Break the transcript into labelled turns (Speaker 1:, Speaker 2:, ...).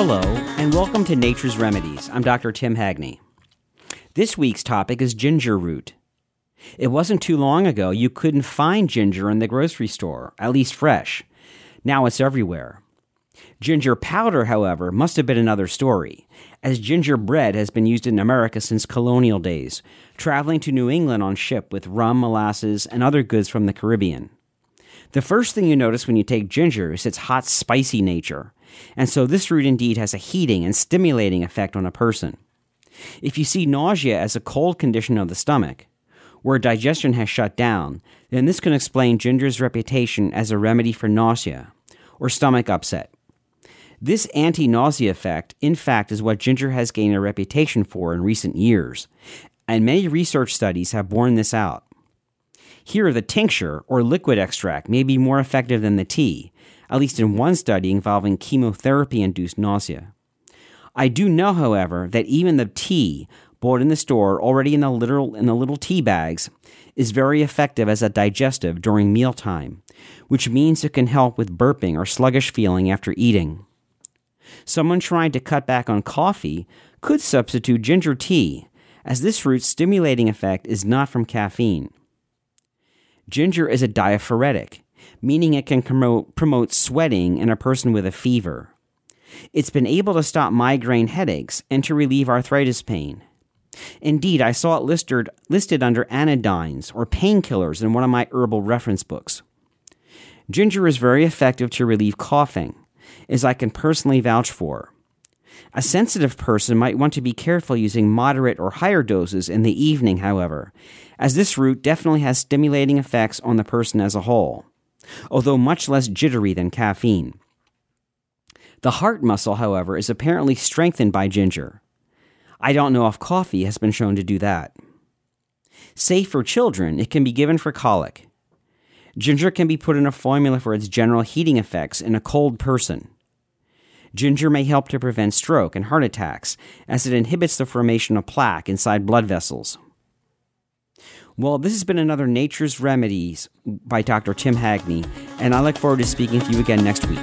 Speaker 1: Hello, and welcome to Nature's Remedies. I'm Dr. Tim Hagney. This week's topic is ginger root. It wasn't too long ago you couldn't find ginger in the grocery store, at least fresh. Now it's everywhere. Ginger powder, however, must have been another story, as ginger bread has been used in America since colonial days, traveling to New England on ship with rum, molasses, and other goods from the Caribbean. The first thing you notice when you take ginger is its hot, spicy nature, and so this root indeed has a heating and stimulating effect on a person. If you see nausea as a cold condition of the stomach, where digestion has shut down, then this can explain ginger's reputation as a remedy for nausea or stomach upset. This anti nausea effect, in fact, is what ginger has gained a reputation for in recent years, and many research studies have borne this out. Here, the tincture or liquid extract may be more effective than the tea, at least in one study involving chemotherapy induced nausea. I do know, however, that even the tea bought in the store already in the little in the little tea bags is very effective as a digestive during mealtime, which means it can help with burping or sluggish feeling after eating. Someone trying to cut back on coffee could substitute ginger tea, as this root's stimulating effect is not from caffeine. Ginger is a diaphoretic, meaning it can promote, sweating in a person with a fever. It's been able to stop migraine headaches and to relieve arthritis pain. Indeed, I saw it listed, listed under anodynes or painkillers in one of my herbal reference books. Ginger is very effective to relieve coughing, as I can personally vouch for. A sensitive person might want to be careful using moderate or higher doses in the evening, however, as this root definitely has stimulating effects on the person as a whole, although much less jittery than caffeine. The heart muscle, however, is apparently strengthened by ginger. I don't know if coffee has been shown to do that. Safe for children, it can be given for colic. Ginger can be put in a formula for its general heating effects in a cold person. Ginger may help to prevent stroke and heart attacks, as it inhibits the formation of plaque inside blood vessels. Well, this has been another Nature's Remedies by Dr. Tim Hagney, and I look forward to speaking to you again next week.